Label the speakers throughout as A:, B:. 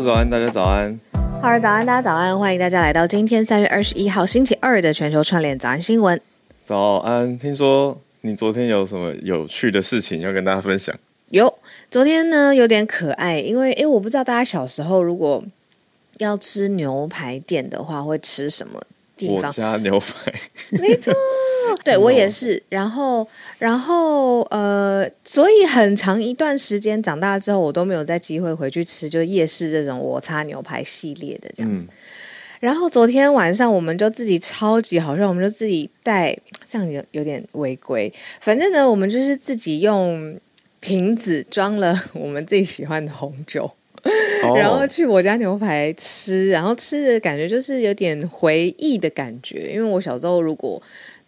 A: 早安，大家早安。
B: 好儿早安，大家早安。欢迎大家来到今天三月二十一号星期二的全球串联早安新闻。
A: 早安，听说你昨天有什么有趣的事情要跟大家分享？
B: 有，昨天呢有点可爱，因为诶我不知道大家小时候如果要吃牛排店的话会吃什么地方？
A: 我家牛排，
B: 没错。对我也是，然后，然后，呃，所以很长一段时间长大之后，我都没有再机会回去吃，就夜市这种我擦牛排系列的这样子。嗯、然后昨天晚上，我们就自己超级好像，我们就自己带，这样有有点违规。反正呢，我们就是自己用瓶子装了 我们自己喜欢的红酒，哦、然后去我家牛排吃，然后吃的感觉就是有点回忆的感觉，因为我小时候如果。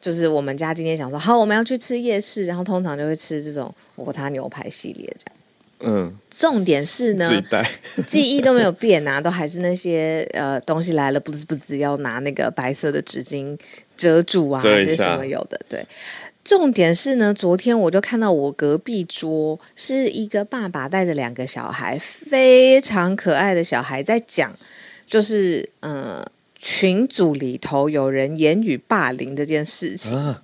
B: 就是我们家今天想说，好，我们要去吃夜市，然后通常就会吃这种我擦牛排系列这样。嗯，重点是呢，记忆都没有变啊，都还是那些呃东西来了，不知不知要拿那个白色的纸巾遮住啊，这些什么有的。对，重点是呢，昨天我就看到我隔壁桌是一个爸爸带着两个小孩，非常可爱的小孩在讲，就是嗯。呃群组里头有人言语霸凌这件事情，啊、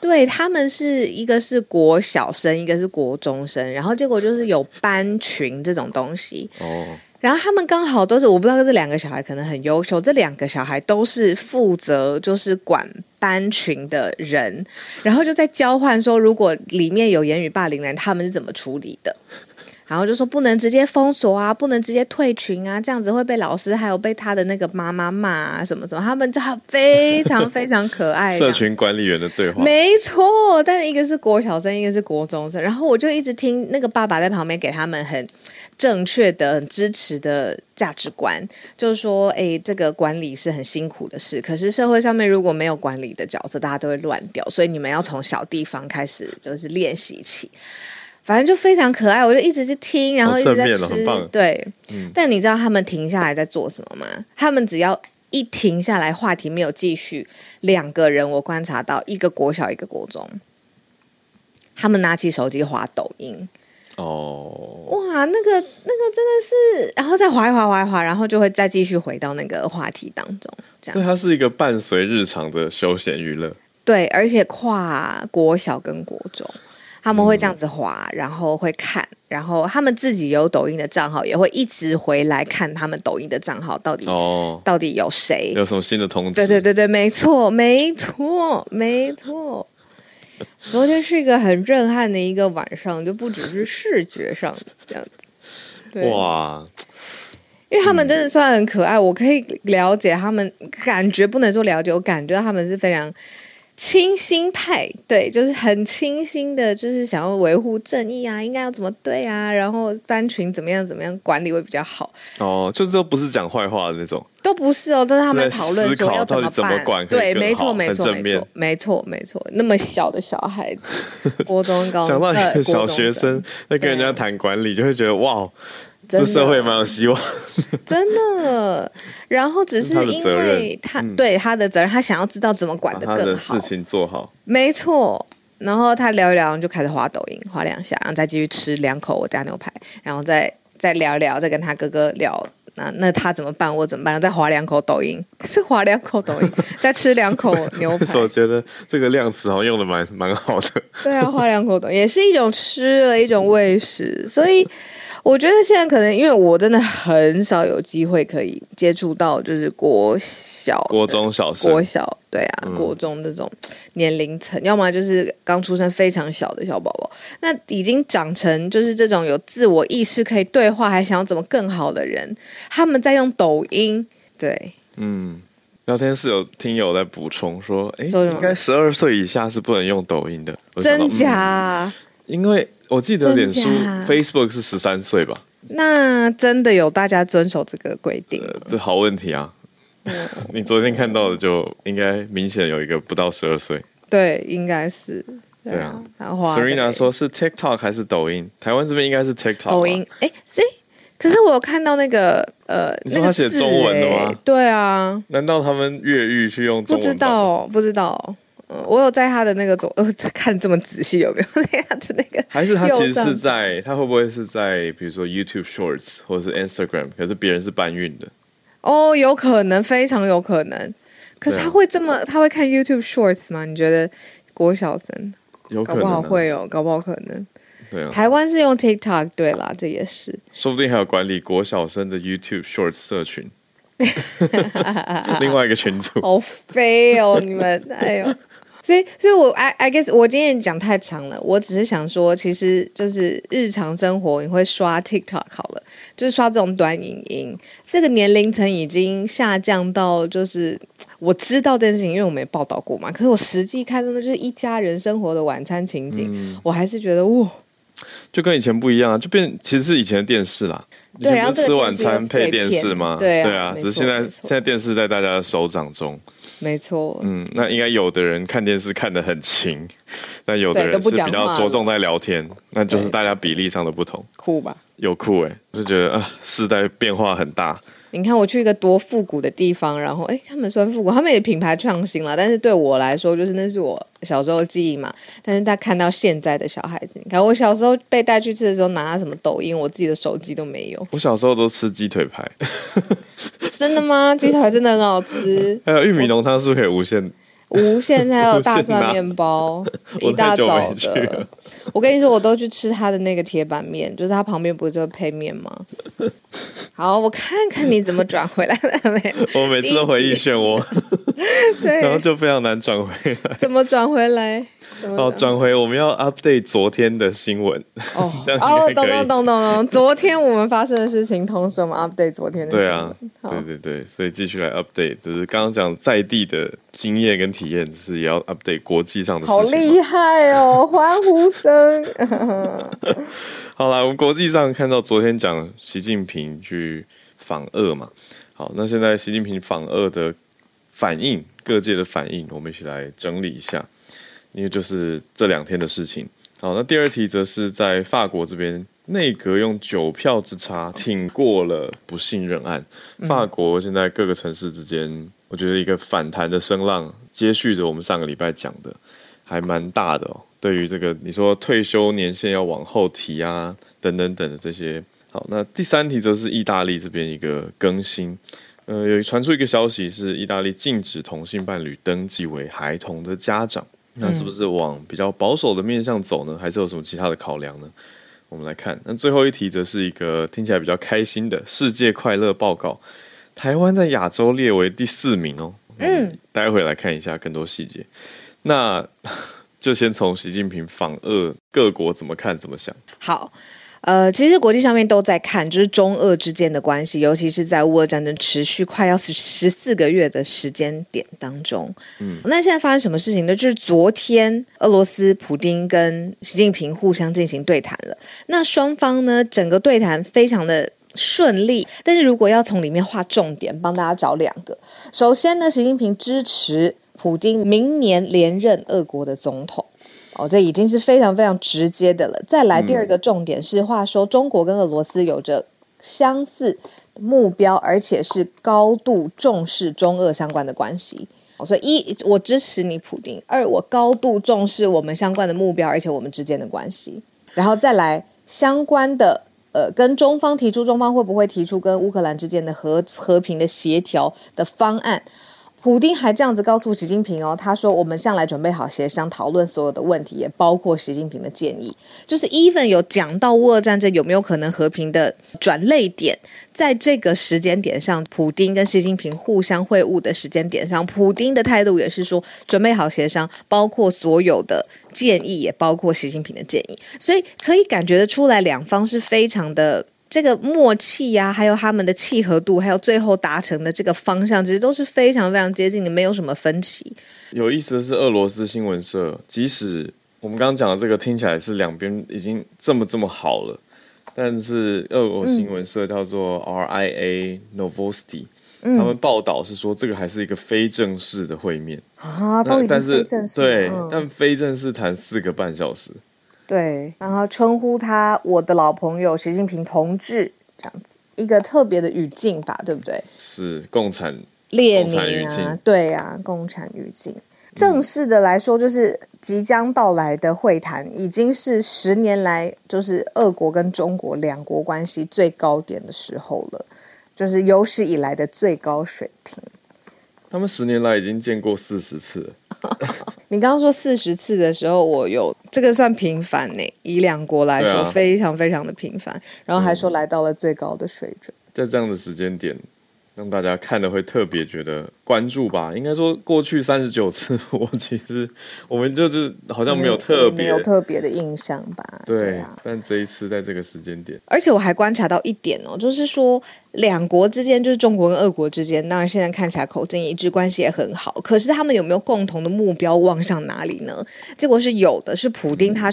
B: 对他们是一个是国小生，一个是国中生，然后结果就是有班群这种东西。哦，然后他们刚好都是我不知道这两个小孩可能很优秀，这两个小孩都是负责就是管班群的人，然后就在交换说，如果里面有言语霸凌的人，他们是怎么处理的。然后就说不能直接封锁啊，不能直接退群啊，这样子会被老师还有被他的那个妈妈骂啊，什么什么。他们就非常非常可爱。
A: 社群管理员的对话。
B: 没错，但是一个是国小生，一个是国中生。然后我就一直听那个爸爸在旁边给他们很正确的、很支持的价值观，就是说，哎，这个管理是很辛苦的事。可是社会上面如果没有管理的角色，大家都会乱掉。所以你们要从小地方开始，就是练习起。反正就非常可爱，我就一直去听，然后一直在吃。对，嗯、但你知道他们停下来在做什么吗？他们只要一停下来，话题没有继续，两个人我观察到，一个国小，一个国中，他们拿起手机滑抖音。哦，哇，那个那个真的是，然后再滑一滑滑一滑，然后就会再继续回到那个话题当中。这样，
A: 所以它是一个伴随日常的休闲娱乐。
B: 对，而且跨国小跟国中。他们会这样子滑，然后会看，然后他们自己有抖音的账号，也会一直回来看他们抖音的账号到底哦，到底有谁，
A: 有什么新的通知？
B: 对对对对，没错没错没错。昨天是一个很震撼的一个晚上，就不只是视觉上的这样子。对哇，因为他们真的算很可爱，我可以了解他们，感觉不能说了解，我感觉他们是非常。清新派，对，就是很清新的，就是想要维护正义啊，应该要怎么对啊，然后班群怎么样怎么样管理会比较好。
A: 哦，就是都不是讲坏话的那种，
B: 都不是哦，都是他们讨论说要怎么办，
A: 怎么管
B: 对，没错，没错，没错，没错，没错，那么小的小孩子，国中高中，想到一个
A: 小学生在跟人家谈管理，就会觉得哇。这社会蛮有希望，
B: 真的。然后只是因为他，对他的责任，他想要知道怎么管的更好，的
A: 事情做好。
B: 没错。然后他聊一聊，就开始滑抖音，滑两下，然后再继续吃两口我家牛排，然后再再聊一聊，再跟他哥哥聊那那他怎么办？我怎么办？再滑两口抖音，再滑两口抖音，再吃两口牛排。
A: 我觉得这个量词好像用的蛮蛮好的。
B: 对啊，滑两口抖音也是一种吃了一种喂食，所以。我觉得现在可能因为我真的很少有机会可以接触到，就是国小、
A: 国中小、
B: 国小，对啊，嗯、国中这种年龄层，要么就是刚出生非常小的小宝宝，那已经长成就是这种有自我意识可以对话，还想要怎么更好的人，他们在用抖音，对，
A: 嗯，聊天室有听友在补充说，哎，应该十二岁以下是不能用抖音的，
B: 真假？嗯
A: 因为我记得脸书 Facebook 是十三岁吧？
B: 那真的有大家遵守这个规定？
A: 呃，这好问题啊！嗯、你昨天看到的就应该明显有一个不到十二岁。
B: 对，应该是。
A: 对啊。然后 Serena 说是 TikTok 还是抖音？台湾这边应该是 TikTok。
B: 抖音？哎，谁？可是我有看到那个呃，
A: 你说他写中文的吗？
B: 对啊。
A: 难道他们越狱去用中文？
B: 不知道，不知道。嗯，我有在他的那个左呃 看这么仔细有没有 那样的那个？
A: 还是他其实是在他会不会是在比如说 YouTube Shorts 或者是 Instagram，可是别人是搬运的？
B: 哦，有可能，非常有可能。可是他会这么、啊、他会看 YouTube Shorts 吗？你觉得国小生
A: 有可能、啊、
B: 搞不好会哦，搞不好可能。
A: 对啊，
B: 台湾是用 TikTok，对啦，这也是。
A: 说不定还有管理国小生的 YouTube Shorts 社群，另外一个群组。
B: 好飞哦，你们，哎呦。所以，所以我 I I guess 我今天讲太长了，我只是想说，其实就是日常生活你会刷 TikTok 好了，就是刷这种短影音，这个年龄层已经下降到就是我知道这件事情，因为我没报道过嘛。可是我实际看到的就是一家人生活的晚餐情景，嗯、我还是觉得哇，
A: 就跟以前不一样啊，就变其实是以前的电视啦。
B: 对，然后
A: 吃晚餐配电视吗？
B: 对啊，
A: 对啊，只是现在现在电视在大家的手掌中。
B: 没错，
A: 嗯，那应该有的人看电视看得很勤，那有的人是比较着重在聊天，那就是大家比例上的不同。
B: 酷吧？
A: 有酷哎、欸，就觉得啊，世代变化很大。
B: 你看我去一个多复古的地方，然后哎，他们算复古，他们也品牌创新了，但是对我来说，就是那是我小时候的记忆嘛。但是他看到现在的小孩子，你看我小时候被带去吃的时候，拿什么抖音，我自己的手机都没有。
A: 我小时候都吃鸡腿排，
B: 真的吗？鸡腿真的很好吃。
A: 还有玉米浓汤是不是可以无限？
B: 无限还有大蒜面包，一大早的。我跟你说，我都去吃他的那个铁板面，就是他旁边不是配面吗？好，我看看你怎么转回来了 没？
A: 我每次都回忆漩涡，
B: 对，
A: 然后就非常难转回来。
B: 怎么转回来？
A: 哦，转回我们要 update 昨天的新闻
B: 哦。哦，懂懂懂懂懂。昨天我们发生的事情，同时我们 update 昨天的新闻。对啊，
A: 对对对，所以继续来 update，就是刚刚讲在地的经验跟体验，就是也要 update 国际上的事情。
B: 好厉害哦，欢呼声。
A: 好了，我们国际上看到昨天讲习近平去访俄嘛，好，那现在习近平访俄的反应，各界的反应，我们一起来整理一下。因为就是这两天的事情。好，那第二题则是在法国这边，内阁用九票之差挺过了不信任案。法国现在各个城市之间，我觉得一个反弹的声浪，接续着我们上个礼拜讲的，还蛮大的哦。对于这个你说退休年限要往后提啊，等等等的这些。好，那第三题则是意大利这边一个更新，呃，有传出一个消息是意大利禁止同性伴侣登记为孩童的家长。那是不是往比较保守的面向走呢？还是有什么其他的考量呢？我们来看，那最后一题则是一个听起来比较开心的世界快乐报告。台湾在亚洲列为第四名哦。嗯，待会来看一下更多细节。那 就先从习近平访俄各国怎么看怎么想。
B: 好。呃，其实国际上面都在看，就是中俄之间的关系，尤其是在乌俄战争持续快要十四个月的时间点当中。嗯，那现在发生什么事情呢？就是昨天俄罗斯普丁跟习近平互相进行对谈了。那双方呢，整个对谈非常的顺利。但是如果要从里面划重点，帮大家找两个。首先呢，习近平支持普京明年连任俄国的总统。哦，这已经是非常非常直接的了。再来第二个重点是，话说中国跟俄罗斯有着相似目标，而且是高度重视中俄相关的关系。所以一，我支持你普丁；二，我高度重视我们相关的目标，而且我们之间的关系。然后再来相关的。呃，跟中方提出，中方会不会提出跟乌克兰之间的和和平的协调的方案？普丁还这样子告诉习近平哦，他说：“我们向来准备好协商讨论所有的问题，也包括习近平的建议。就是 even 有讲到乌俄战争有没有可能和平的转捩点，在这个时间点上，普丁跟习近平互相会晤的时间点上，普丁的态度也是说准备好协商，包括所有的建议，也包括习近平的建议。所以可以感觉得出来，两方是非常的。”这个默契呀、啊，还有他们的契合度，还有最后达成的这个方向，其实都是非常非常接近的，没有什么分歧。
A: 有意思的是，俄罗斯新闻社，即使我们刚刚讲的这个听起来是两边已经这么这么好了，但是俄国新闻社叫做 RIA Novosti，、嗯、他们报道是说这个还是一个非正式的会面
B: 啊，都已经非正式。
A: 对，
B: 嗯、
A: 但非正式谈四个半小时。
B: 对，然后称呼他我的老朋友习近平同志，这样子一个特别的语境吧，对不对？
A: 是共产
B: 列宁啊，对啊，共产语境。正式的来说，就是即将到来的会谈，已经是十年来就是俄国跟中国两国关系最高点的时候了，就是有史以来的最高水平。
A: 他们十年来已经见过四十次了。
B: 你刚刚说四十次的时候，我有这个算频繁呢？以两国来说，啊、非常非常的频繁。然后还说来到了最高的水准，
A: 在这样的时间点。让大家看的会特别觉得关注吧，应该说过去三十九次，我其实我们就是好像没有特别
B: 没有特别的印象吧。
A: 对，对啊，但这一次在这个时间点，
B: 而且我还观察到一点哦，就是说两国之间，就是中国跟俄国之间，当然现在看起来口径一致，关系也很好。可是他们有没有共同的目标，望向哪里呢？结果是有的，是普丁他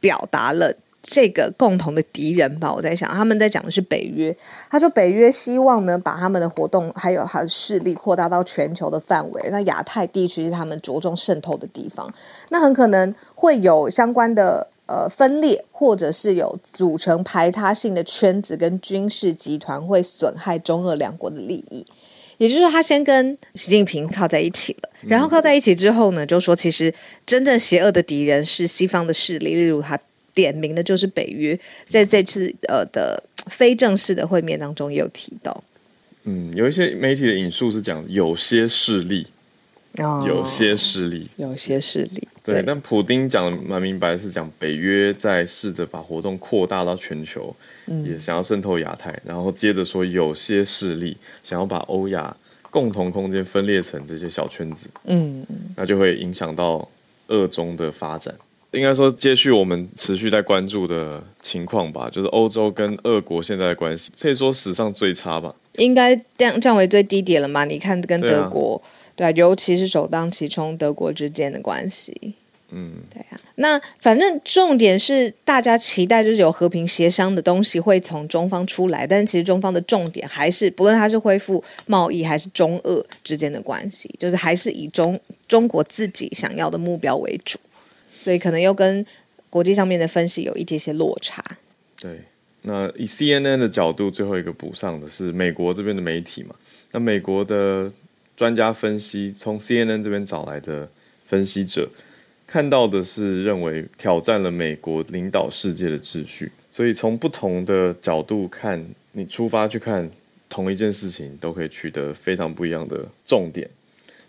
B: 表达了。这个共同的敌人吧，我在想，他们在讲的是北约。他说，北约希望呢，把他们的活动还有他的势力扩大到全球的范围。那亚太地区是他们着重渗透的地方，那很可能会有相关的呃分裂，或者是有组成排他性的圈子跟军事集团，会损害中俄两国的利益。也就是说，他先跟习近平靠在一起了，然后靠在一起之后呢，就说其实真正邪恶的敌人是西方的势力，例如他。点名的就是北约，在这次呃的非正式的会面当中也有提到。
A: 嗯，有一些媒体的引述是讲有些势力，哦，有些势力，
B: 有些势力。
A: 对，对但普丁讲的蛮明白，是讲北约在试着把活动扩大到全球，嗯，也想要渗透亚太，然后接着说有些势力想要把欧亚共同空间分裂成这些小圈子，嗯，那就会影响到俄中的发展。应该说，接续我们持续在关注的情况吧，就是欧洲跟俄国现在的关系，可以说史上最差吧。
B: 应该降降为最低点了嘛？你看跟德国，对啊，对啊，尤其是首当其冲德国之间的关系，嗯，对啊。那反正重点是大家期待就是有和平协商的东西会从中方出来，但是其实中方的重点还是不论它是恢复贸易还是中俄之间的关系，就是还是以中中国自己想要的目标为主。所以可能又跟国际上面的分析有一些些落差。
A: 对，那以 CNN 的角度，最后一个补上的是美国这边的媒体嘛？那美国的专家分析，从 CNN 这边找来的分析者看到的是认为挑战了美国领导世界的秩序。所以从不同的角度看，你出发去看同一件事情，都可以取得非常不一样的重点。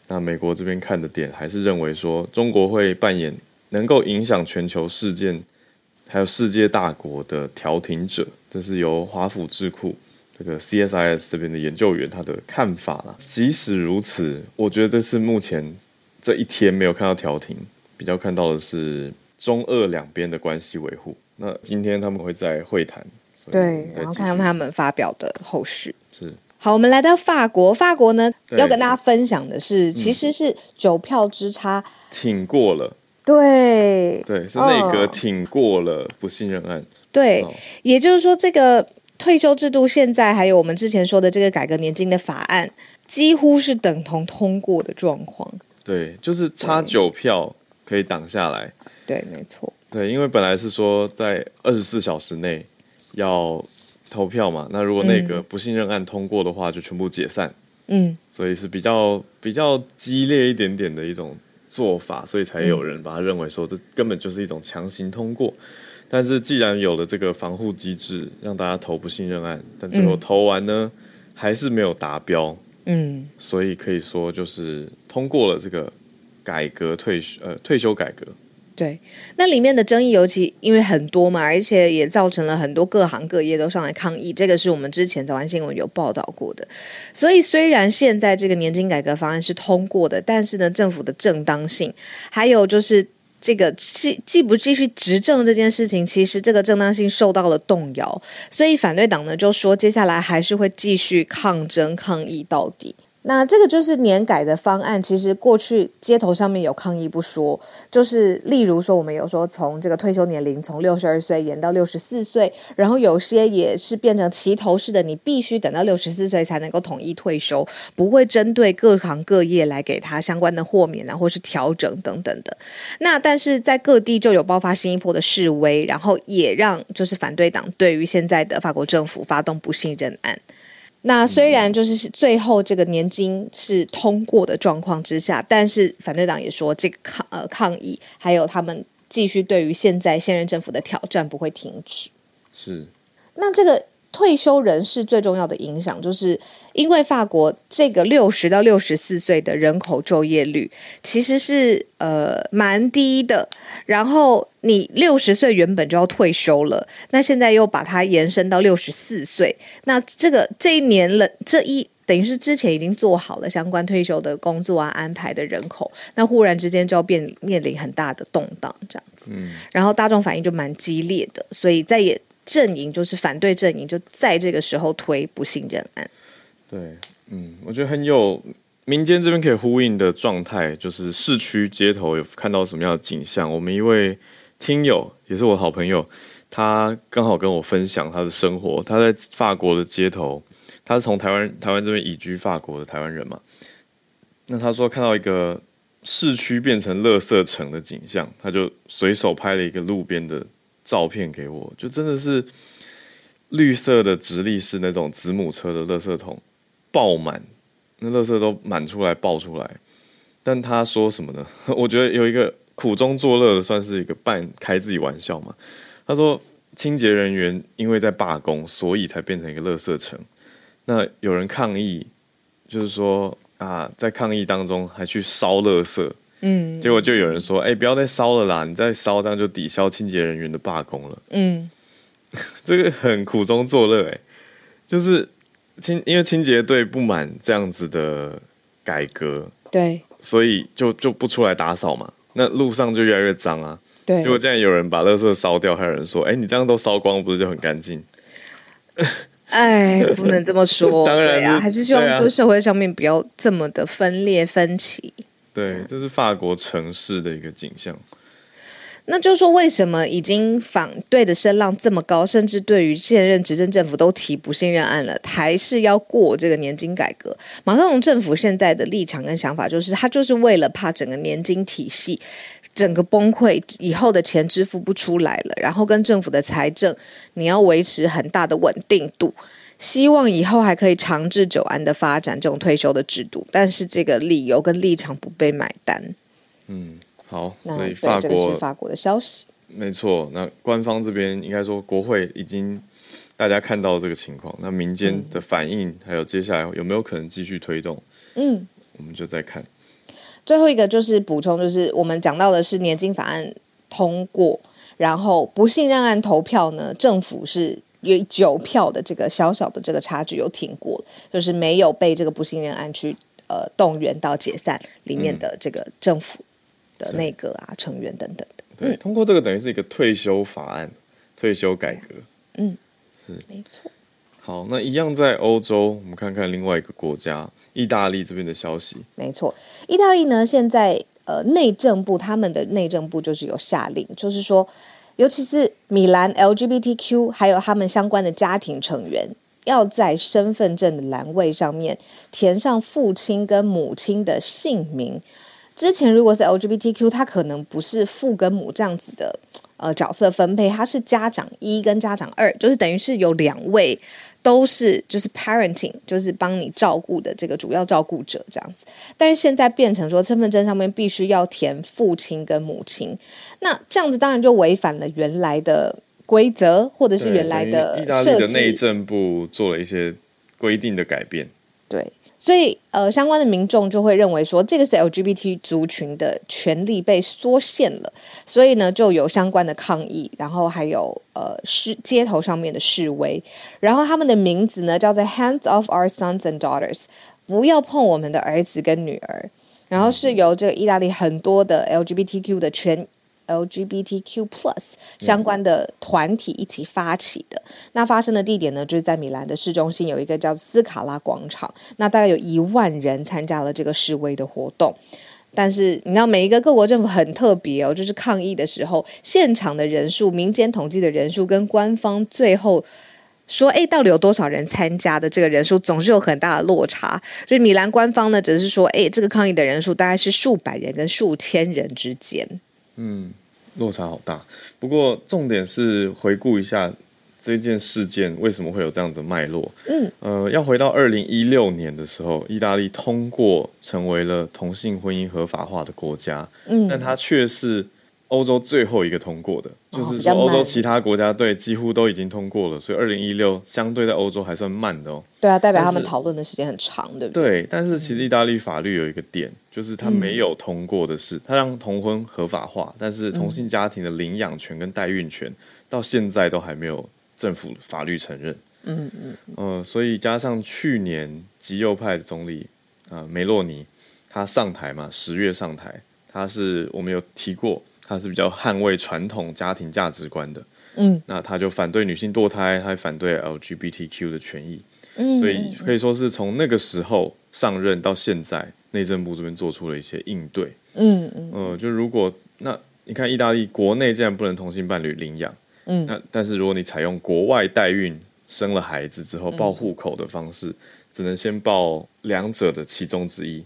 A: 那美国这边看的点，还是认为说中国会扮演。能够影响全球事件，还有世界大国的调停者，这是由华府智库这个 CSIS 这边的研究员他的看法啦。即使如此，我觉得这次目前这一天没有看到调停，比较看到的是中俄两边的关系维护。那今天他们会在会谈，
B: 对，然后看看他们发表的后续。
A: 是。
B: 好，我们来到法国，法国呢要跟大家分享的是，其实是九票之差
A: 挺过了。
B: 对
A: 对，是内阁挺过了不信任案。
B: 对，哦、也就是说，这个退休制度现在还有我们之前说的这个改革年金的法案，几乎是等同通过的状况。
A: 对，就是差九票可以挡下来。
B: 对，没错。
A: 对，因为本来是说在二十四小时内要投票嘛，那如果那个不信任案通过的话，就全部解散。嗯，所以是比较比较激烈一点点的一种做法，所以才有人把它认为说，这根本就是一种强行通过。但是既然有了这个防护机制，让大家投不信任案，但最后投完呢，嗯、还是没有达标。嗯，所以可以说就是通过了这个改革退休呃退休改革。
B: 对，那里面的争议尤其因为很多嘛，而且也造成了很多各行各业都上来抗议。这个是我们之前早安新闻有报道过的。所以虽然现在这个年金改革方案是通过的，但是呢，政府的正当性，还有就是这个继继不继续执政这件事情，其实这个正当性受到了动摇。所以反对党呢就说，接下来还是会继续抗争抗议到底。那这个就是年改的方案，其实过去街头上面有抗议不说，就是例如说我们有说从这个退休年龄从六十二岁延到六十四岁，然后有些也是变成齐头式的，你必须等到六十四岁才能够统一退休，不会针对各行各业来给他相关的豁免啊，或是调整等等的。那但是在各地就有爆发新一波的示威，然后也让就是反对党对于现在的法国政府发动不信任案。那虽然就是最后这个年金是通过的状况之下，但是反对党也说这个抗呃抗议，还有他们继续对于现在现任政府的挑战不会停止。
A: 是，
B: 那这个。退休人士最重要的影响，就是因为法国这个六十到六十四岁的人口就业率其实是呃蛮低的。然后你六十岁原本就要退休了，那现在又把它延伸到六十四岁，那这个这一年了，这一等于是之前已经做好了相关退休的工作啊安排的人口，那忽然之间就要变面临很大的动荡这样子。嗯，然后大众反应就蛮激烈的，所以在也。阵营就是反对阵营，就在这个时候推不信任案。
A: 对，嗯，我觉得很有民间这边可以呼应的状态，就是市区街头有看到什么样的景象。我们一位听友也是我好朋友，他刚好跟我分享他的生活。他在法国的街头，他是从台湾台湾这边移居法国的台湾人嘛。那他说看到一个市区变成垃圾城的景象，他就随手拍了一个路边的。照片给我，就真的是绿色的直立式那种子母车的垃圾桶爆满，那垃圾都满出来爆出来。但他说什么呢？我觉得有一个苦中作乐的，算是一个半开自己玩笑嘛。他说清洁人员因为在罢工，所以才变成一个垃圾城。那有人抗议，就是说啊，在抗议当中还去烧垃圾。嗯，结果就有人说：“哎、欸，不要再烧了啦！你再烧，这样就抵消清洁人员的罢工了。”嗯，这个很苦中作乐，哎，就是清，因为清洁队不满这样子的改革，
B: 对，
A: 所以就就不出来打扫嘛。那路上就越来越脏啊。
B: 对，
A: 结果竟然有人把垃圾烧掉，还有人说：“哎、欸，你这样都烧光，不是就很干净？”
B: 哎，不能这么说，
A: 当然
B: 对啊，还是希望这社会上面不要这么的分裂分歧。
A: 对，这是法国城市的一个景象。
B: 那就是说，为什么已经反对的声浪这么高，甚至对于现任执政政府都提不信任案了，还是要过这个年金改革？马克龙政府现在的立场跟想法就是，他就是为了怕整个年金体系整个崩溃，以后的钱支付不出来了，然后跟政府的财政你要维持很大的稳定度。希望以后还可以长治久安的发展这种退休的制度，但是这个理由跟立场不被买单。
A: 嗯，好，所以法国，
B: 这个是法国的消息，
A: 没错。那官方这边应该说国会已经大家看到这个情况，那民间的反应、嗯、还有接下来有没有可能继续推动？嗯，我们就再看。
B: 最后一个就是补充，就是我们讲到的是年金法案通过，然后不信任案投票呢，政府是。有九票的这个小小的这个差距有挺过，就是没有被这个不信任案去呃动员到解散里面的这个政府的内阁啊、嗯、成员等等的。
A: 对，通过这个等于是一个退休法案，退休改革。
B: 嗯，
A: 是
B: 没错。
A: 好，那一样在欧洲，我们看看另外一个国家意大利这边的消息。
B: 没错，意大利呢现在呃内政部他们的内政部就是有下令，就是说。尤其是米兰 LGBTQ 还有他们相关的家庭成员，要在身份证的栏位上面填上父亲跟母亲的姓名。之前如果是 LGBTQ，他可能不是父跟母这样子的呃角色分配，他是家长一跟家长二，就是等于是有两位都是就是 parenting，就是帮你照顾的这个主要照顾者这样子。但是现在变成说身份证上面必须要填父亲跟母亲，那这样子当然就违反了原来的规则，或者是原来的设计。
A: 意大利的内政部做了一些规定的改变。
B: 对。所以，呃，相关的民众就会认为说，这个是 LGBT 族群的权利被缩限了，所以呢，就有相关的抗议，然后还有呃示街头上面的示威，然后他们的名字呢叫做 Hands Off Our Sons and Daughters，不要碰我们的儿子跟女儿，然后是由这个意大利很多的 LGBTQ 的权。LGBTQ+ 相关的团体一起发起的，嗯、那发生的地点呢，就是在米兰的市中心有一个叫斯卡拉广场，那大概有一万人参加了这个示威的活动。但是你知道，每一个各国政府很特别哦，就是抗议的时候，现场的人数、民间统计的人数跟官方最后说，哎，到底有多少人参加的这个人数，总是有很大的落差。所以米兰官方呢，只是说，哎，这个抗议的人数大概是数百人跟数千人之间。
A: 嗯，落差好大。不过重点是回顾一下这件事件为什么会有这样的脉络。嗯，呃，要回到二零一六年的时候，意大利通过成为了同性婚姻合法化的国家。嗯，但它却是。欧洲最后一个通过的，就是说欧洲其他国家对几乎都已经通过了，所以二零一六相对在欧洲还算慢的哦。
B: 对啊，代表他们讨论的时间很长，对不对？
A: 对，但是其实意大利法律有一个点，嗯、就是他没有通过的是，他让同婚合法化，但是同性家庭的领养权跟代孕权到现在都还没有政府法律承认。嗯嗯嗯、呃，所以加上去年极右派的总理啊、呃、梅洛尼他上台嘛，十月上台，他是我们有提过。他是比较捍卫传统家庭价值观的，嗯，那他就反对女性堕胎，还反对 LGBTQ 的权益，嗯，所以可以说是从那个时候上任到现在，内政部这边做出了一些应对，嗯嗯，呃，就如果那你看意大利国内竟然不能同性伴侣领养，嗯，那但是如果你采用国外代孕生了孩子之后报户口的方式，只能先报两者的其中之一，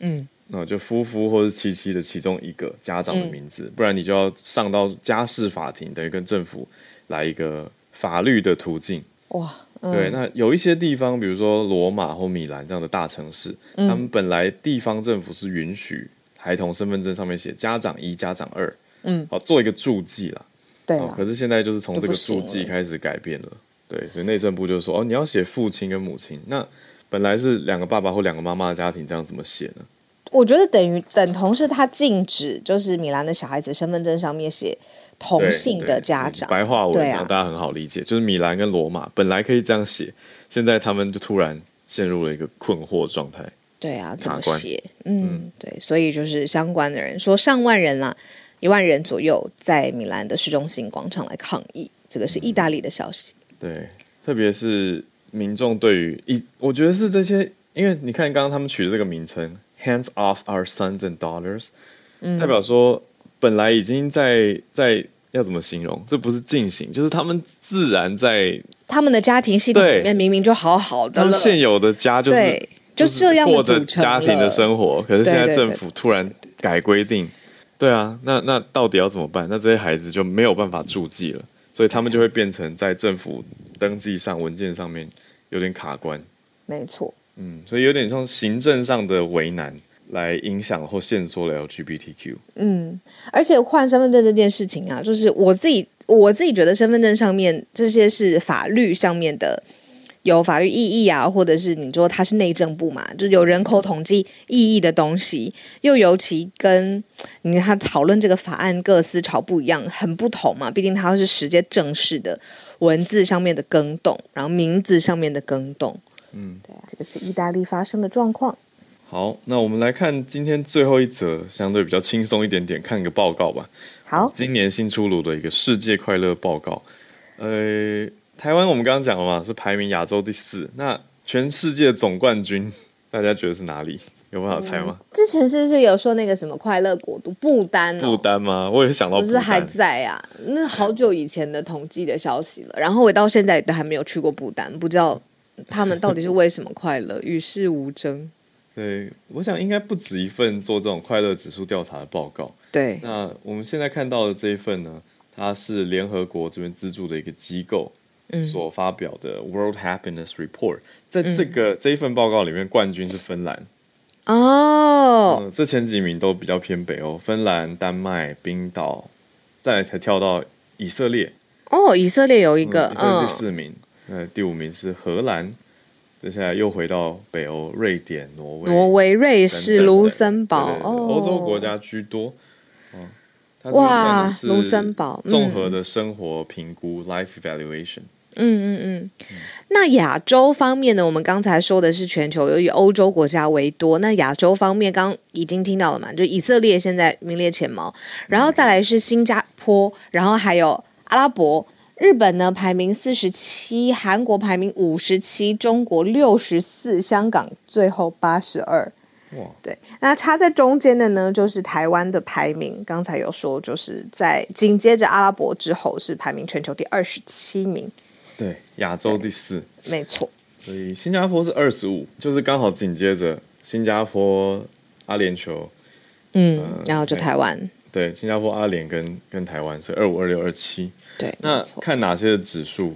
A: 嗯。那就夫妇或是妻妻的其中一个家长的名字，嗯、不然你就要上到家事法庭，等于跟政府来一个法律的途径。哇，嗯、对，那有一些地方，比如说罗马或米兰这样的大城市，嗯、他们本来地方政府是允许孩童身份证上面写家长一、家长二，嗯，好做一个注记啦。对啦，可是现在就是从这个注记开始改变了。了对，所以内政部就说，哦，你要写父亲跟母亲，那本来是两个爸爸或两个妈妈的家庭，这样怎么写呢？
B: 我觉得等于等同是他禁止，就是米兰的小孩子身份证上面写同性的家长，
A: 白话文让大家很好理解。就是米兰跟罗马本来可以这样写，现在他们就突然陷入了一个困惑状态。
B: 对啊，怎么写？嗯，嗯对，所以就是相关的人说，上万人啊，一万人左右在米兰的市中心广场来抗议。这个是意大利的消息。
A: 嗯、对，特别是民众对于一，我觉得是这些，因为你看刚刚他们取的这个名称。Hands off our sons and daughters，、嗯、代表说本来已经在在要怎么形容？这不是进行，就是他们自然在
B: 他们的家庭系统里面明明就好好的，
A: 他们现有的家就是
B: 就这样
A: 过着家庭的生活。可是现在政府突然改规定，对啊，那那到底要怎么办？那这些孩子就没有办法注记了，所以他们就会变成在政府登记上文件上面有点卡关。
B: 没错。
A: 嗯，所以有点像行政上的为难来影响或限缩了 LGBTQ。
B: 嗯，而且换身份证这件事情啊，就是我自己我自己觉得身份证上面这些是法律上面的有法律意义啊，或者是你说它是内政部嘛，就有人口统计意义的东西，又尤其跟你看他讨论这个法案各思潮不一样，很不同嘛。毕竟它是直接正式的文字上面的更动，然后名字上面的更动。嗯，对啊，这个是意大利发生的状况。
A: 好，那我们来看今天最后一则，相对比较轻松一点点，看一个报告吧。
B: 好，
A: 今年新出炉的一个世界快乐报告。呃，台湾我们刚刚讲了嘛，是排名亚洲第四。那全世界总冠军，大家觉得是哪里？有办法猜吗？
B: 嗯，之前是不是有说那个什么快乐国度不丹？
A: 不丹吗？我也想到，不
B: 是还在啊？那好久以前的统计的消息了。然后我到现在都还没有去过不丹，不知道。他们到底是为什么快乐？与世无争。
A: 对，我想应该不止一份做这种快乐指数调查的报告。
B: 对，
A: 那我们现在看到的这一份呢，它是联合国这边资助的一个机构，所发表的 World Happiness Report，在这个、嗯、这一份报告里面，冠军是芬兰。
B: 哦、
A: 嗯，这前几名都比较偏北欧，芬兰、丹麦、冰岛，再来才跳到以色列。
B: 哦，以色列有一个，
A: 嗯，第四名。呃，第五名是荷兰。接下来又回到北欧，瑞典、挪威、
B: 挪威、瑞士、卢森堡，哦，
A: 欧洲国家居多。哦、
B: 哇，卢森堡
A: 综合的生活评估、嗯、（life evaluation）。
B: 嗯嗯嗯。那亚洲方面呢？我们刚才说的是全球，由于欧洲国家为多。那亚洲方面，刚已经听到了嘛？就以色列现在名列前茅，然后再来是新加坡，然后还有阿拉伯。日本呢，排名四十七，韩国排名五十七，中国六十四，香港最后八十二。哇，对，那插在中间的呢，就是台湾的排名。刚才有说，就是在紧接着阿拉伯之后，是排名全球第二十七名。
A: 对，亚洲第四，
B: 没错。
A: 所以新加坡是二十五，就是刚好紧接着新加坡、阿联酋，
B: 嗯，呃、然后就台湾。
A: 对，新加坡、阿联跟跟台湾是二五、二六、二七。
B: 对，
A: 那看哪些的指数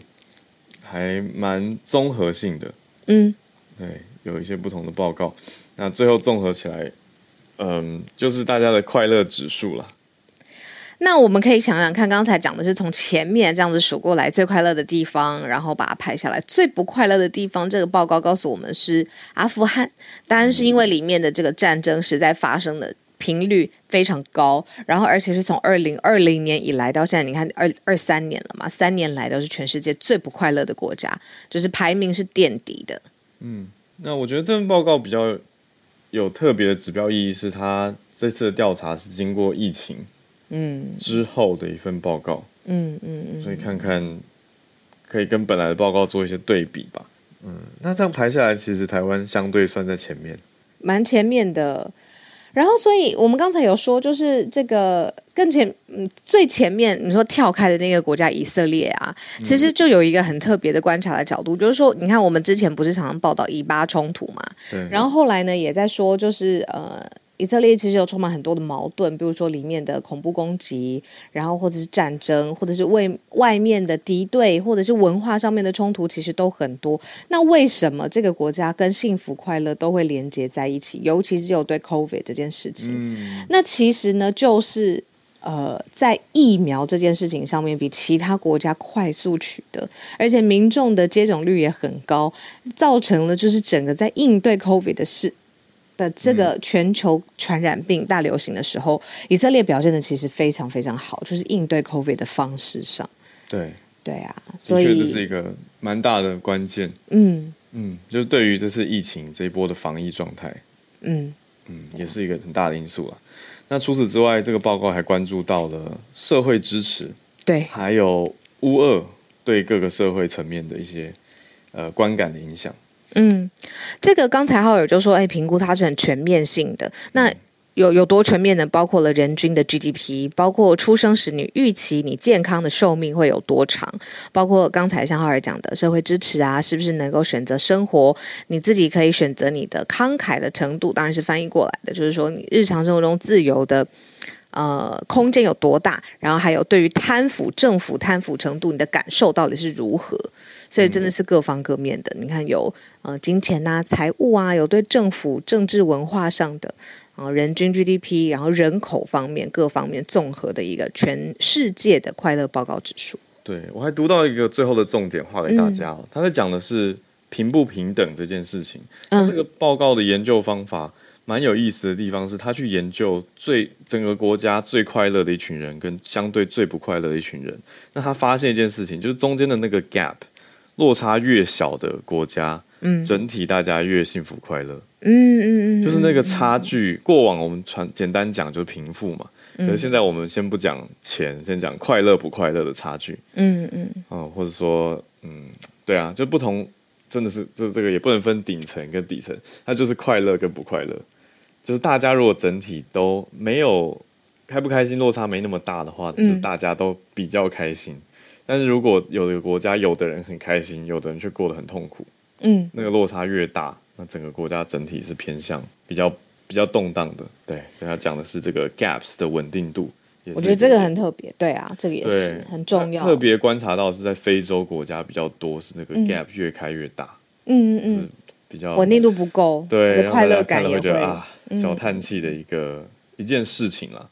A: 还蛮综合性的。
B: 嗯，
A: 对，有一些不同的报告。那最后综合起来，嗯，就是大家的快乐指数了。
B: 那我们可以想想看，刚才讲的是从前面这样子数过来最快乐的地方，然后把它拍下来。最不快乐的地方，这个报告告诉我们是阿富汗，当然是因为里面的这个战争实在发生的。频率非常高，然后而且是从二零二零年以来到现在，你看二二三年了嘛，三年来都是全世界最不快乐的国家，就是排名是垫底的。
A: 嗯，那我觉得这份报告比较有特别的指标意义，是它这次的调查是经过疫情嗯之后的一份报告，
B: 嗯嗯嗯，
A: 所以看看可以跟本来的报告做一些对比吧。嗯，那这样排下来，其实台湾相对算在前面，
B: 蛮前面的。然后，所以我们刚才有说，就是这个更前，嗯，最前面你说跳开的那个国家以色列啊，其实就有一个很特别的观察的角度，就是说，你看我们之前不是常常报道以巴冲突嘛，
A: 对，
B: 然后后来呢也在说，就是呃。以色列其实有充满很多的矛盾，比如说里面的恐怖攻击，然后或者是战争，或者是为外面的敌对，或者是文化上面的冲突，其实都很多。那为什么这个国家跟幸福快乐都会连接在一起？尤其是有对 COVID 这件事情，
A: 嗯、
B: 那其实呢，就是呃，在疫苗这件事情上面比其他国家快速取得，而且民众的接种率也很高，造成了就是整个在应对 COVID 的事。的这个全球传染病大流行的时候，嗯、以色列表现的其实非常非常好，就是应对 COVID 的方式上。
A: 对
B: 对啊，所以
A: 这是一个蛮大的关键。
B: 嗯
A: 嗯，就是对于这次疫情这一波的防疫状态，
B: 嗯
A: 嗯，也是一个很大的因素啊。那除此之外，这个报告还关注到了社会支持，
B: 对，
A: 还有乌俄对各个社会层面的一些呃观感的影响。
B: 嗯，这个刚才浩尔就说，哎，评估它是很全面性的。那有有多全面呢？包括了人均的 GDP，包括出生时你预期你健康的寿命会有多长，包括刚才像浩尔讲的社会支持啊，是不是能够选择生活？你自己可以选择你的慷慨的程度，当然是翻译过来的，就是说你日常生活中自由的。呃，空间有多大？然后还有对于贪腐、政府贪腐程度，你的感受到底是如何？所以真的是各方各面的。嗯、你看有呃金钱啊、财务啊，有对政府、政治、文化上的啊、呃，人均 GDP，然后人口方面各方面综合的一个全世界的快乐报告指数。
A: 对，我还读到一个最后的重点，画给大家。哦、他在讲的是平不平等这件事情。嗯，这个报告的研究方法。蛮有意思的地方是，他去研究最整个国家最快乐的一群人跟相对最不快乐的一群人。那他发现一件事情，就是中间的那个 gap 落差越小的国家，嗯，整体大家越幸福快乐。
B: 嗯嗯嗯，
A: 就是那个差距。过往我们传简单讲就是贫富嘛，可是现在我们先不讲钱，先讲快乐不快乐的差距。
B: 嗯嗯，
A: 哦，或者说，嗯，对啊，就不同，真的是这这个也不能分顶层跟底层，它就是快乐跟不快乐。就是大家如果整体都没有开不开心落差没那么大的话，就是大家都比较开心。嗯、但是如果有的国家有的人很开心，有的人却过得很痛苦，
B: 嗯，
A: 那个落差越大，那整个国家整体是偏向比较比较动荡的。对，所以他讲的是这个 gaps 的稳定度，
B: 我觉得这个很特别，对啊，这个也是很重要。
A: 特别观察到是在非洲国家比较多，是那个 gap 越开越大，
B: 嗯嗯嗯，比较稳定度不够，
A: 对，
B: 快乐感也会，
A: 会觉得啊，小叹气的一个、嗯、一件事情啦。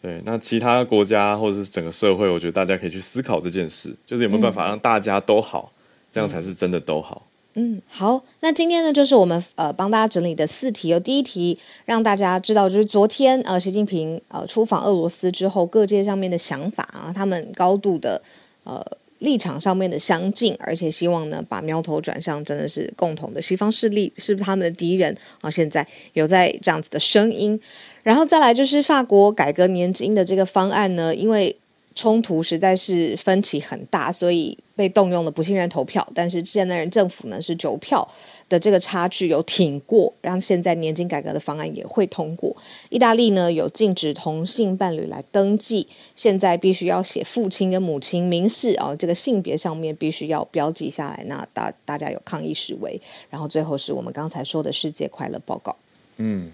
A: 对，那其他国家或者是整个社会，我觉得大家可以去思考这件事，就是有没有办法让大家都好，嗯、这样才是真的都好。
B: 嗯，好，那今天呢，就是我们呃帮大家整理的四题，有第一题让大家知道，就是昨天呃习近平呃出访俄罗斯之后，各界上面的想法啊，他们高度的呃立场上面的相近，而且希望呢把苗头转向真的是共同的西方势力是不是他们的敌人啊？现在有在这样子的声音。然后再来就是法国改革年金的这个方案呢，因为冲突实在是分歧很大，所以被动用了不信任投票。但是现在人政府呢是九票的这个差距有挺过，让现在年金改革的方案也会通过。意大利呢有禁止同性伴侣来登记，现在必须要写父亲跟母亲明示哦，这个性别上面必须要标记下来。那大大家有抗议示威，然后最后是我们刚才说的世界快乐报告。
A: 嗯。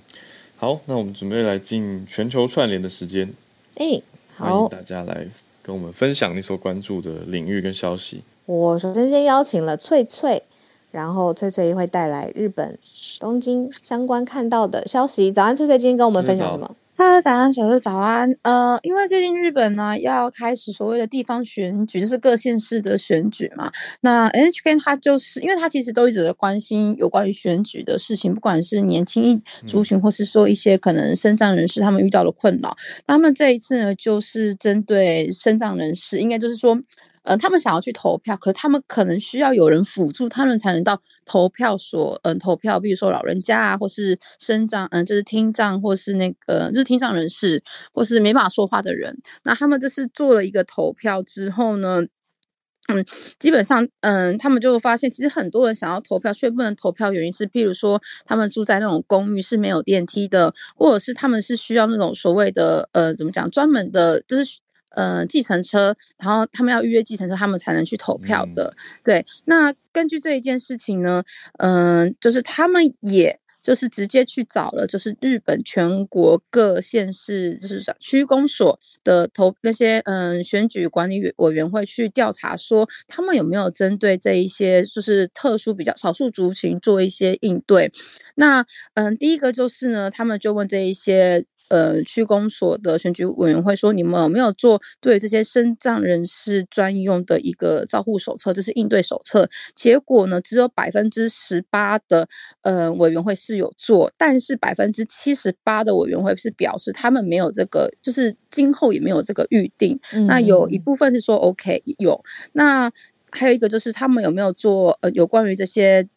A: 好，那我们准备来进全球串联的时间。
B: 哎，好，
A: 欢迎大家来跟我们分享你所关注的领域跟消息。
B: 我首先先邀请了翠翠，然后翠翠会带来日本东京相关看到的消息。早安，翠翠，今天跟我们分享什么？
C: 哈喽，早安，小鹿，早安。呃，因为最近日本呢要开始所谓的地方选举，就是各县市的选举嘛。那 NHK 它就是因为它其实都一直在关心有关于选举的事情，不管是年轻族群，或是说一些可能身障人士他们遇到的困扰。那他们这一次呢，就是针对身障人士，应该就是说。呃，他们想要去投票，可是他们可能需要有人辅助，他们才能到投票所，嗯、投票。比如说老人家啊，或是身障，嗯、就是听障，或是那个就是听障人士，或是没办法说话的人。那他们这次做了一个投票之后呢，嗯，基本上，嗯、他们就发现，其实很多人想要投票却不能投票，原因是，譬如说他们住在那种公寓是没有电梯的，或者是他们是需要那种所谓的，呃，怎么讲，专门的，就是。呃，计程车，然后他们要预约计程车，他们才能去投票的。嗯、对，那根据这一件事情呢，嗯、呃，就是他们也就是直接去找了，就是日本全国各县市就是区公所的投那些嗯、呃、选举管理委员会去调查，说他们有没有针对这一些就是特殊比较少数族群做一些应对。那嗯、呃，第一个就是呢，他们就问这一些。呃，区公所的选举委员会说，你们有没有做对这些身障人士专用的一个照护手册？这是应对手册。结果呢，只有百分之十八的呃委员会是有做，但是百分之七十八的委员会是表示他们没有这个，就是今后也没有这个预定。嗯、那有一部分是说 OK 有，那还有一个就是他们有没有做呃有关于这些。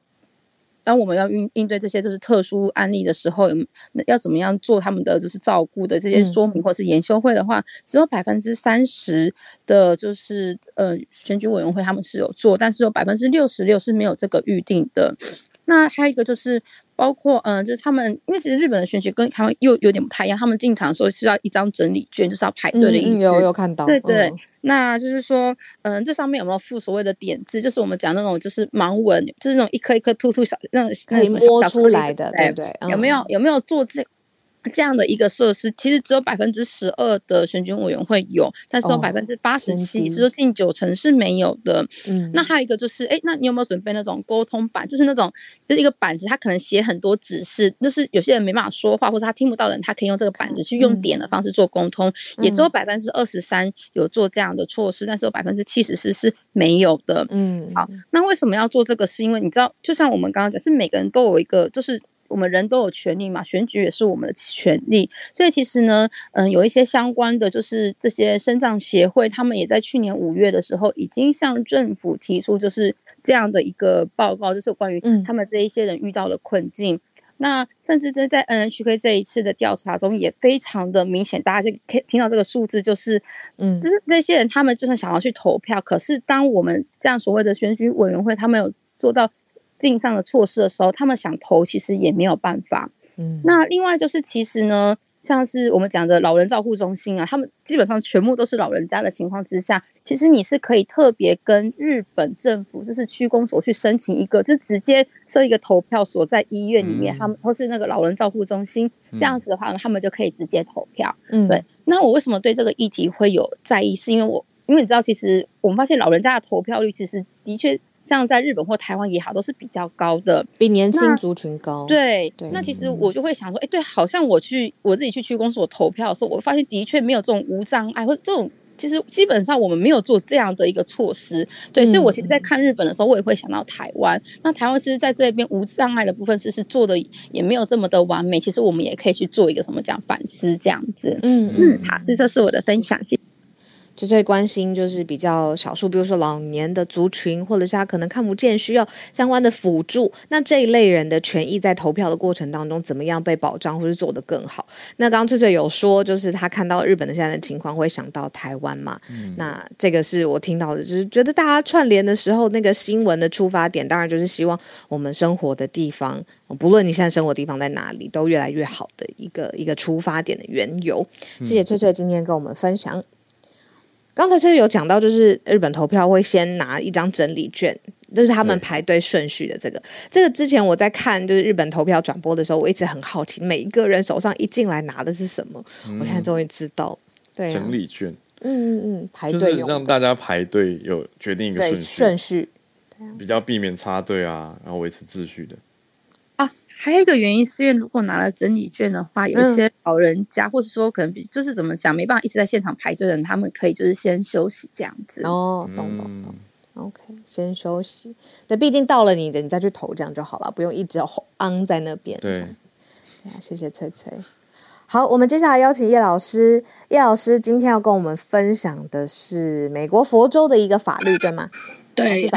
C: 当我们要应应对这些就是特殊案例的时候，要怎么样做他们的就是照顾的这些说明或是研修会的话，只有百分之三十的，就是呃选举委员会他们是有做，但是有百分之六十六是没有这个预定的。那还有一个就是包括嗯、呃，就是他们因为其实日本的选举跟他们又有点不太一样，他们进场的时候是要一张整理卷，就是要排队的意思。嗯、
B: 有有看到，
C: 对对。嗯那就是说，嗯、呃，这上面有没有附所谓的点字？就是我们讲那种，就是盲文，就是那种一颗一颗凸凸小那种可以摸
B: 出来的，对不对？
C: 有没有有没有做这？这样的一个设施，其实只有百分之十二的选举委员会有，但是有百分之八十七，就是近九成是没有的。嗯，那还有一个就是，哎，那你有没有准备那种沟通板？就是那种，就是一个板子，它可能写很多指示，就是有些人没办法说话，或者他听不到的人，他可以用这个板子去用点的方式做沟通。嗯、也只有百分之二十三有做这样的措施，但是有百分之七十四是没有的。嗯，好，那为什么要做这个？是因为你知道，就像我们刚刚讲，是每个人都有一个，就是。我们人都有权利嘛，选举也是我们的权利，所以其实呢，嗯，有一些相关的，就是这些生障协会，他们也在去年五月的时候，已经向政府提出就是这样的一个报告，就是关于他们这一些人遇到的困境。嗯、那甚至在在 NHK 这一次的调查中，也非常的明显，大家就可以听到这个数字，就是，嗯，就是那些人他们就算想要去投票，可是当我们这样所谓的选举委员会，他们有做到。进上的措施的时候，他们想投，其实也没有办法。嗯，那另外就是其实呢，像是我们讲的老人照护中心啊，他们基本上全部都是老人家的情况之下，其实你是可以特别跟日本政府，就是区公所去申请一个，就直接设一个投票所在医院里面，嗯、他们或是那个老人照护中心，这样子的话呢，他们就可以直接投票。嗯，对。那我为什么对这个议题会有在意？是因为我因为你知道，其实我们发现老人家的投票率其实的确。像在日本或台湾也好，都是比较高的，
B: 比年轻族群高。
C: 对对，那其实我就会想说，哎、欸，对，好像我去我自己去区公所投票的时候，我发现的确没有这种无障碍或者这种，其实基本上我们没有做这样的一个措施。对，嗯、所以我其实在看日本的时候，我也会想到台湾。那台湾其实在这边无障碍的部分，其实做的也没有这么的完美。其实我们也可以去做一个什么讲反思这样子。嗯嗯，好，这就是我的分享。
B: 就最关心就是比较少数，比如说老年的族群，或者是他可能看不见，需要相关的辅助。那这一类人的权益在投票的过程当中，怎么样被保障，或是做得更好？那刚刚翠翠有说，就是他看到日本的现在的情况，会想到台湾嘛？嗯、那这个是我听到的，就是觉得大家串联的时候，那个新闻的出发点，当然就是希望我们生活的地方，不论你现在生活的地方在哪里，都越来越好的一个一个出发点的缘由。谢谢翠翠今天跟我们分享。刚才其实有讲到，就是日本投票会先拿一张整理卷，就是他们排队顺序的这个。对这个之前我在看就是日本投票转播的时候，我一直很好奇，每一个人手上一进来拿的是什么。嗯、我现在终于知道，对、啊，
A: 整理券。
B: 嗯嗯嗯，排队
A: 就是让大家排队有决定一个顺序，
B: 顺序，
A: 比较避免插队啊，然后维持秩序的。
C: 还有一个原因是因为，如果拿了整理券的话，有一些老人家，嗯、或者说可能比就是怎么讲，没办法一直在现场排队的人，他们可以就是先休息这样子。
B: 哦，懂懂懂。OK，先休息。对，毕竟到了你的，你再去投这样就好了，不用一直昂在那边。
A: 对。
B: 谢谢翠翠。好，我们接下来邀请叶老师。叶老师今天要跟我们分享的是美国佛州的一个法律，对吗？
D: 对，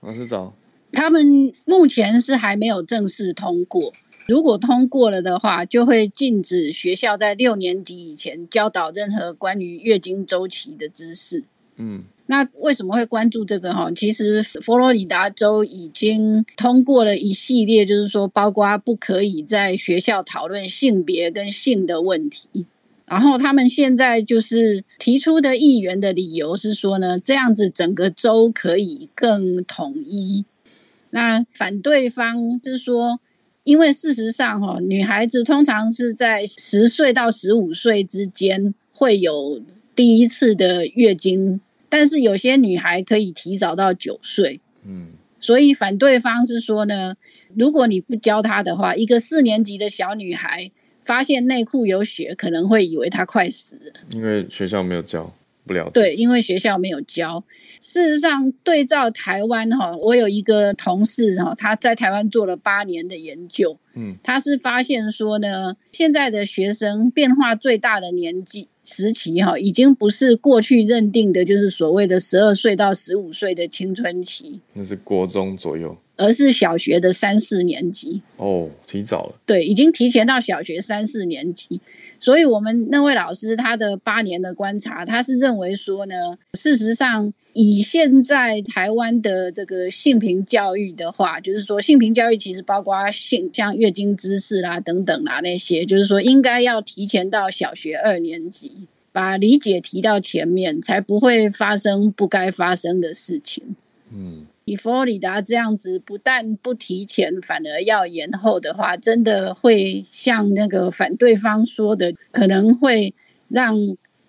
A: 老师早。
D: 他们目前是还没有正式通过。如果通过了的话，就会禁止学校在六年级以前教导任何关于月经周期的知识。嗯，那为什么会关注这个？哈，其实佛罗里达州已经通过了一系列，就是说，包括不可以在学校讨论性别跟性的问题。然后他们现在就是提出的议员的理由是说呢，这样子整个州可以更统一。那反对方是说，因为事实上哈，女孩子通常是在十岁到十五岁之间会有第一次的月经，但是有些女孩可以提早到九岁。嗯，所以反对方是说呢，如果你不教她的话，一个四年级的小女孩发现内裤有血，可能会以为她快死了，
A: 因为学校没有教。不了解。
D: 对，因为学校没有教。事实上，对照台湾哈，我有一个同事哈，他在台湾做了八年的研究，嗯，他是发现说呢，现在的学生变化最大的年纪时期哈，已经不是过去认定的，就是所谓的十二岁到十五岁的青春期，
A: 那是国中左右，
D: 而是小学的三四年级。
A: 哦，提早了。
D: 对，已经提前到小学三四年级。所以，我们那位老师他的八年的观察，他是认为说呢，事实上，以现在台湾的这个性平教育的话，就是说性平教育其实包括性像月经知识啦等等啦那些，就是说应该要提前到小学二年级，把理解提到前面，才不会发生不该发生的事情。嗯。以佛罗里达这样子，不但不提前，反而要延后的话，真的会像那个反对方说的，可能会让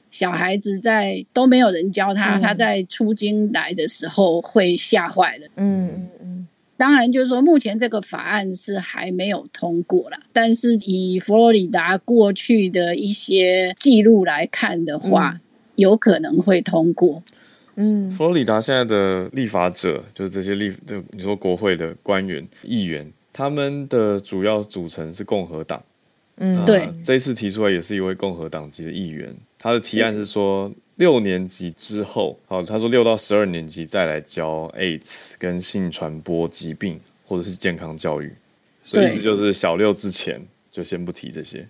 D: 小孩子在都没有人教他，嗯、他在出京来的时候会吓坏了。嗯嗯嗯。当然，就是说目前这个法案是还没有通过啦，但是以佛罗里达过去的一些记录来看的话，嗯、有可能会通过。
A: 嗯，佛罗里达现在的立法者就是这些立，就你说国会的官员、议员，他们的主要组成是共和党。
D: 嗯，对，
A: 这一次提出来也是一位共和党籍的议员，他的提案是说六年级之后，好，他说六到十二年级再来教 AIDS 跟性传播疾病或者是健康教育，所以意思就是小六之前就先不提这些。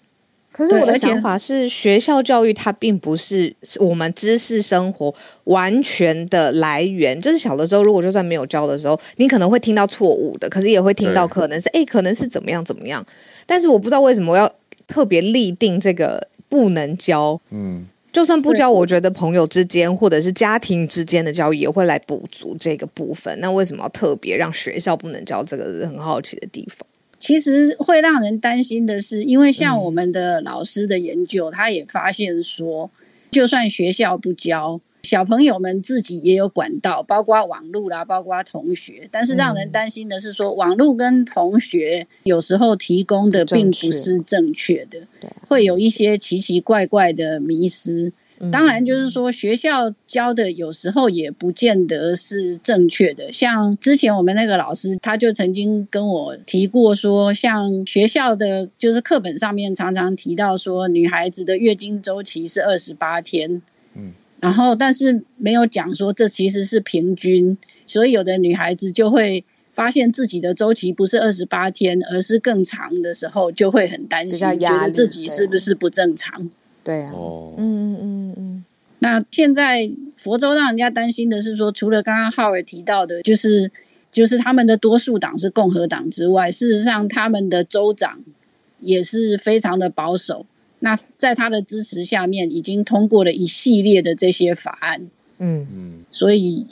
B: 可是我的想法是，学校教育它并不是我们知识生活完全的来源。就是小的时候，如果就算没有教的时候，你可能会听到错误的，可是也会听到可能是哎，可能是怎么样怎么样。但是我不知道为什么我要特别立定这个不能教。嗯，就算不教，我觉得朋友之间或者是家庭之间的教育也会来补足这个部分。那为什么要特别让学校不能教？这个是很好奇的地方。
D: 其实会让人担心的是，因为像我们的老师的研究，他也发现说，就算学校不教，小朋友们自己也有管道，包括网络啦，包括同学。但是让人担心的是说，网络跟同学有时候提供的并不是正确的，会有一些奇奇怪怪的迷思。当然，就是说学校教的有时候也不见得是正确的。像之前我们那个老师，他就曾经跟我提过说，像学校的就是课本上面常常提到说，女孩子的月经周期是二十八天，嗯，然后但是没有讲说这其实是平均，所以有的女孩子就会发现自己的周期不是二十八天，而是更长的时候，就会很担心，觉得自己是不是不正常。
B: 对啊，哦，嗯嗯嗯，
D: 那现在佛州让人家担心的是说，除了刚刚浩尔提到的，就是就是他们的多数党是共和党之外，事实上他们的州长也是非常的保守。那在他的支持下面，已经通过了一系列的这些法案，嗯嗯，所以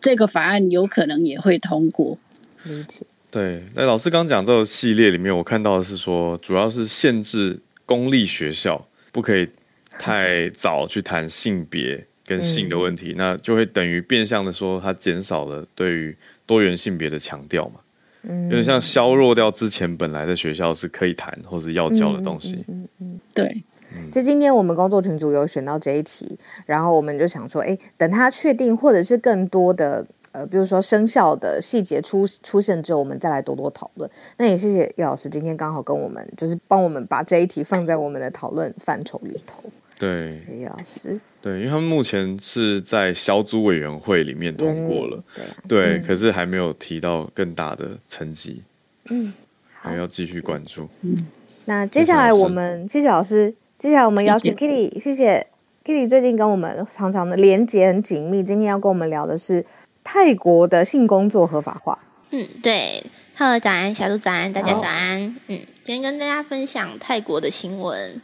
D: 这个法案有可能也会通过。
B: 理解。
A: 对，那老师刚讲这个系列里面，我看到的是说，主要是限制公立学校。不可以太早去谈性别跟性的问题，嗯、那就会等于变相的说，它减少了对于多元性别的强调嘛，嗯，有点像削弱掉之前本来的学校是可以谈或是要教的东西，嗯
D: 嗯，嗯，对。
B: 其实今天我们工作群组有选到这一题，然后我们就想说，哎，等他确定或者是更多的。呃，比如说生效的细节出出现之后，我们再来多多讨论。那也谢谢叶老师今天刚好跟我们，就是帮我们把这一题放在我们的讨论范畴里头。
A: 对，
B: 谢谢叶老师。
A: 对，因为他们目前是在小组委员会里面通过了，对，对嗯、可是还没有提到更大的层级。嗯，还要继续关注。
B: 嗯，那接下来我们谢谢老师，接下来我们邀请 Kitty，谢谢 Kitty 最近跟我们常常的连接很紧密，今天要跟我们聊的是。泰国的性工作合法化。
E: 嗯，对。Hello，早安，小鹿早安，大家早安。Oh. 嗯，今天跟大家分享泰国的新闻。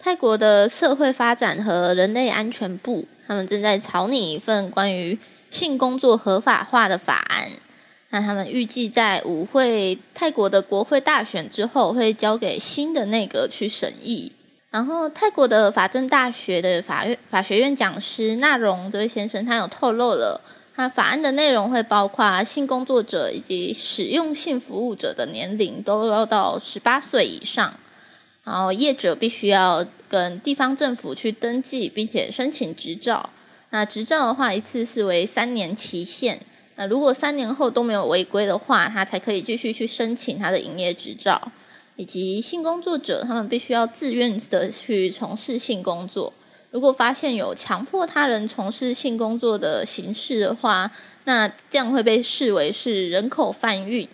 E: 泰国的社会发展和人类安全部，他们正在草拟一份关于性工作合法化的法案。那他们预计在舞会泰国的国会大选之后，会交给新的内阁去审议。然后，泰国的法政大学的法院法学院讲师纳荣这位先生，他有透露了。那法案的内容会包括性工作者以及使用性服务者的年龄都要到十八岁以上，然后业者必须要跟地方政府去登记，并且申请执照。那执照的话，一次是为三年期限。那如果三年后都没有违规的话，他才可以继续去申请他的营业执照。以及性工作者，他们必须要自愿的去从事性工作。如果发现有强迫他人从事性工作的形式的话，那这样会被视为是人口贩运，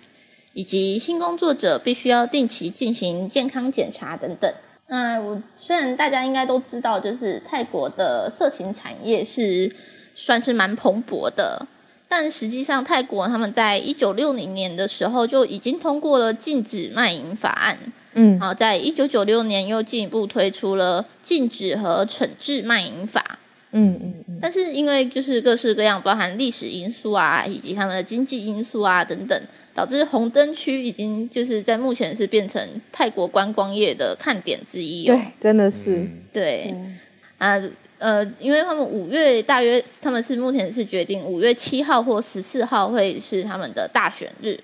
E: 以及性工作者必须要定期进行健康检查等等。那我虽然大家应该都知道，就是泰国的色情产业是算是蛮蓬勃的，但实际上泰国他们在一九六零年的时候就已经通过了禁止卖淫法案。嗯，好，在一九九六年又进一步推出了禁止和惩治卖淫法。嗯嗯嗯。但是因为就是各式各样，包含历史因素啊，以及他们的经济因素啊等等，导致红灯区已经就是在目前是变成泰国观光业的看点之一哦。
B: 对，真的是。
E: 对。啊呃，因为他们五月大约他们是目前是决定五月七号或十四号会是他们的大选日。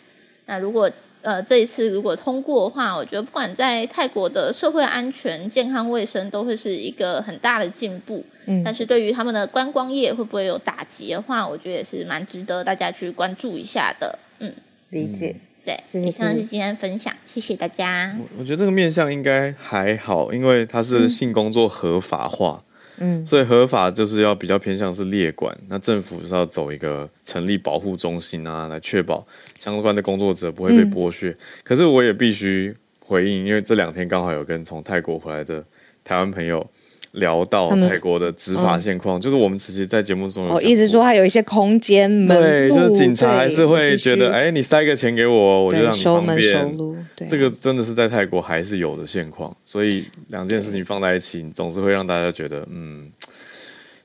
E: 那如果呃这一次如果通过的话，我觉得不管在泰国的社会安全、健康卫生都会是一个很大的进步。嗯，但是对于他们的观光业会不会有打击的话，我觉得也是蛮值得大家去关注一下的。嗯，
B: 理解。
E: 对，以上是今天分享，谢谢大家。
A: 我觉得这个面向应该还好，因为它是性工作合法化。嗯嗯，所以合法就是要比较偏向是列管，那政府是要走一个成立保护中心啊，来确保相关的工作者不会被剥削。嗯、可是我也必须回应，因为这两天刚好有跟从泰国回来的台湾朋友。聊到泰国的执法现况，嗯、就是我们其实，在节目中有
B: 我一直说，还有一些空间
A: 对，就是警察还是会觉得，哎、欸，你塞个钱给我，我就让你方便。收门收路，对，这个真的是在泰国还是有的现况，所以两件事情放在一起，总是会让大家觉得，嗯，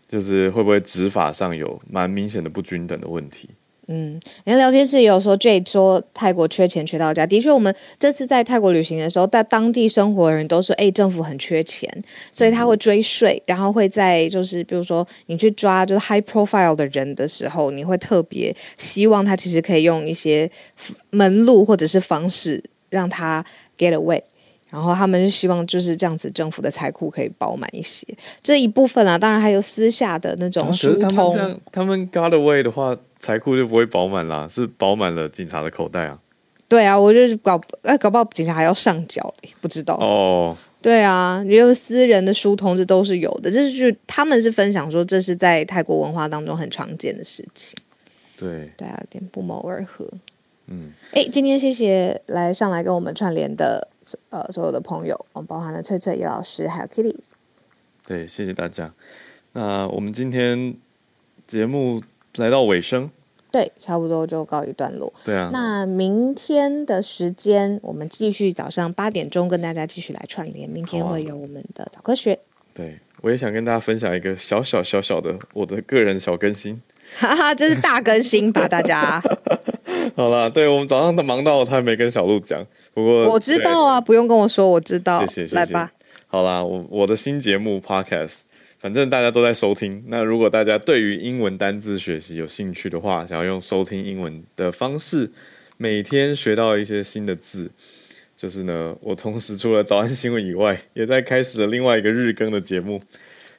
A: 就是会不会执法上有蛮明显的不均等的问题。
B: 嗯，人聊天室也有说，Jade 说泰国缺钱缺到家。的确，我们这次在泰国旅行的时候，在当地生活的人都说，哎，政府很缺钱，所以他会追税，然后会在就是比如说你去抓就是 high profile 的人的时候，你会特别希望他其实可以用一些门路或者是方式让他 get away。然后他们就希望就是这样子，政府的财库可以饱满一些。这一部分啊，当然还有私下的那种疏通。他们，
A: 他们 got away 的话，财库就不会饱满啦，是饱满了警察的口袋啊。
B: 对啊，我就是搞哎，搞不好警察还要上缴，不知道
A: 哦。
B: 对啊，因为私人的疏通这都是有的，这是就他们是分享说，这是在泰国文化当中很常见的事情。
A: 对
B: 对啊，有点不谋而合。
A: 嗯，
B: 哎，今天谢谢来上来跟我们串联的呃所有的朋友，我们包含了翠翠、叶老师还有 Kitty。
A: 对，谢谢大家。那我们今天节目来到尾声，
B: 对，差不多就告一段落。
A: 对啊。
B: 那明天的时间，我们继续早上八点钟跟大家继续来串联。明天会有我们的早科学。啊、
A: 对，我也想跟大家分享一个小小小小的我的个人小更新。
B: 哈哈，这是大更新吧，大家。
A: 好了，对，我们早上都忙到，他还没跟小鹿讲。不过
B: 我知道啊，不用跟我说，我知道。
A: 谢谢，谢谢。
B: 来吧。
A: 好啦，我我的新节目 Podcast，反正大家都在收听。那如果大家对于英文单字学习有兴趣的话，想要用收听英文的方式，每天学到一些新的字，就是呢，我同时除了早安新闻以外，也在开始了另外一个日更的节目，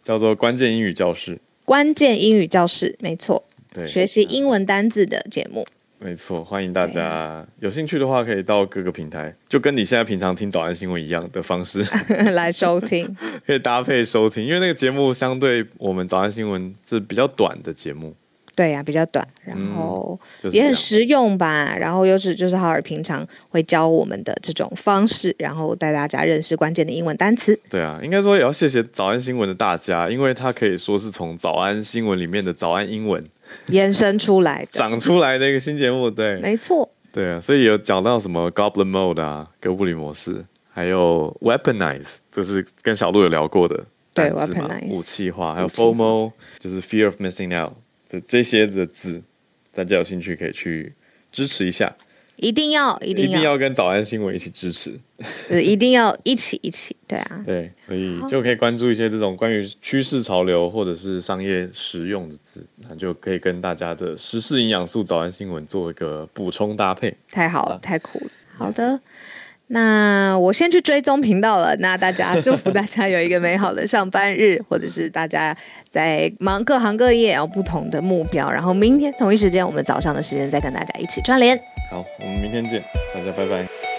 A: 叫做关键英语教室。
B: 关键英语教室，没错，对，学习英文单字的节目。
A: 没错，欢迎大家有兴趣的话，可以到各个平台，就跟你现在平常听早安新闻一样的方式
B: 来收听，
A: 可以搭配收听，因为那个节目相对我们早安新闻是比较短的节目。
B: 对呀、啊，比较短，然后也很实用吧。嗯、然后又是就是浩尔平常会教我们的这种方式，然后带大家认识关键的英文单词。
A: 对啊，应该说也要谢谢早安新闻的大家，因为它可以说是从早安新闻里面的早安英文
B: 延伸出来的、
A: 长出来的一个新节目。对，
B: 没错。
A: 对啊，所以有讲到什么 Goblin Mode 啊，跟物理模式，还有 Weaponize，这是跟小鹿有聊过的。
B: 对，Weaponize
A: 武器化，还有 FOMO，就是 Fear of Missing Out。这这些的字，大家有兴趣可以去支持一下，
B: 一定要一定要，
A: 一定要跟早安新闻一起支持，
B: 一定要一起一起，对啊，
A: 对，所以就可以关注一些这种关于趋势潮流或者是商业实用的字，那就可以跟大家的时事营养素早安新闻做一个补充搭配，
B: 太好了，太酷了，好的。那我先去追踪频道了。那大家祝福大家有一个美好的上班日，或者是大家在忙各行各业有不同的目标。然后明天同一时间，我们早上的时间再跟大家一起串联。
A: 好，我们明天见，大家拜拜。